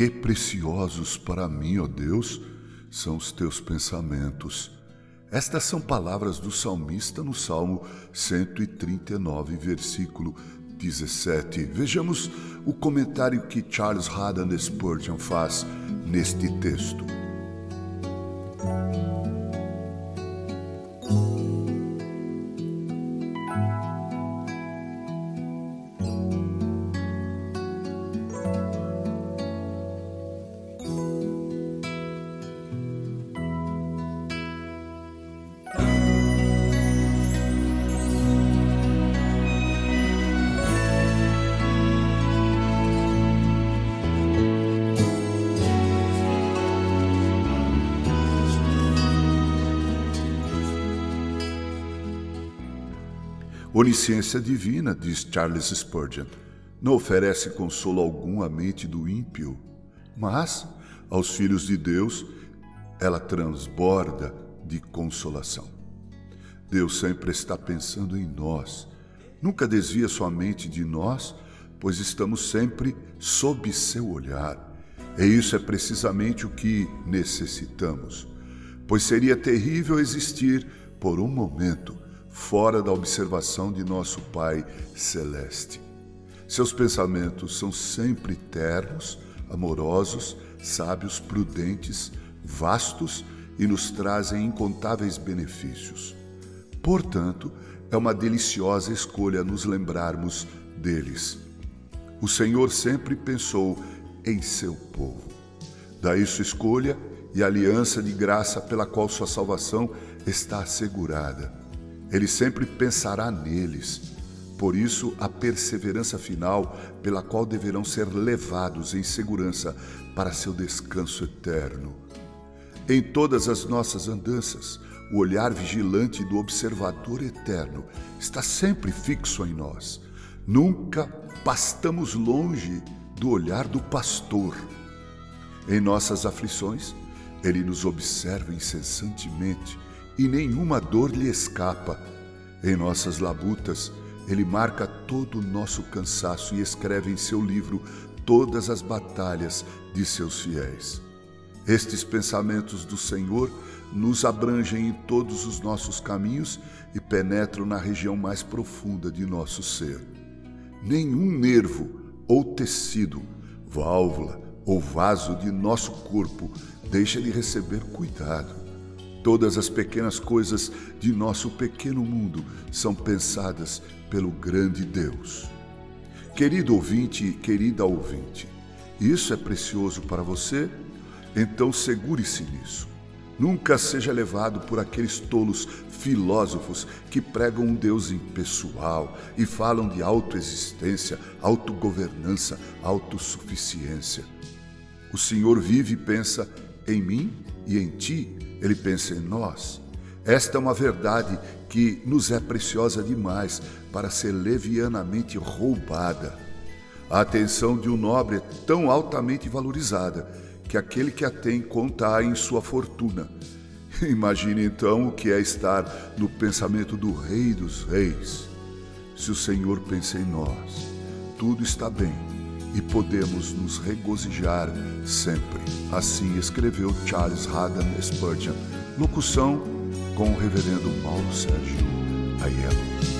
Que preciosos para mim, ó Deus, são os teus pensamentos. Estas são palavras do salmista no Salmo 139, versículo 17. Vejamos o comentário que Charles Haddon Spurgeon faz neste texto. Onisciência divina, diz Charles Spurgeon, não oferece consolo algum à mente do ímpio, mas aos filhos de Deus ela transborda de consolação. Deus sempre está pensando em nós, nunca desvia sua mente de nós, pois estamos sempre sob seu olhar. E isso é precisamente o que necessitamos, pois seria terrível existir por um momento fora da observação de nosso Pai Celeste. Seus pensamentos são sempre ternos, amorosos, sábios, prudentes, vastos e nos trazem incontáveis benefícios. Portanto, é uma deliciosa escolha nos lembrarmos deles. O Senhor sempre pensou em seu povo. Daí sua escolha e aliança de graça pela qual sua salvação está assegurada. Ele sempre pensará neles. Por isso, a perseverança final, pela qual deverão ser levados em segurança para seu descanso eterno. Em todas as nossas andanças, o olhar vigilante do observador eterno está sempre fixo em nós. Nunca pastamos longe do olhar do pastor. Em nossas aflições, ele nos observa incessantemente e nenhuma dor lhe escapa. Em nossas labutas, ele marca todo o nosso cansaço e escreve em seu livro todas as batalhas de seus fiéis. Estes pensamentos do Senhor nos abrangem em todos os nossos caminhos e penetram na região mais profunda de nosso ser. Nenhum nervo ou tecido, válvula ou vaso de nosso corpo deixa de receber cuidado. Todas as pequenas coisas de nosso pequeno mundo são pensadas pelo grande Deus. Querido ouvinte querida ouvinte, isso é precioso para você? Então segure-se nisso. Nunca seja levado por aqueles tolos filósofos que pregam um Deus impessoal e falam de autoexistência, autogovernança, autossuficiência. O Senhor vive e pensa em mim e em ti ele pensa em nós. Esta é uma verdade que nos é preciosa demais para ser levianamente roubada. A atenção de um nobre é tão altamente valorizada que aquele que a tem conta em sua fortuna. Imagine então o que é estar no pensamento do Rei dos Reis. Se o Senhor pensa em nós, tudo está bem e podemos nos regozijar sempre. Assim escreveu Charles Haddon Spurgeon. Locução com o reverendo Paulo Sérgio Aiello.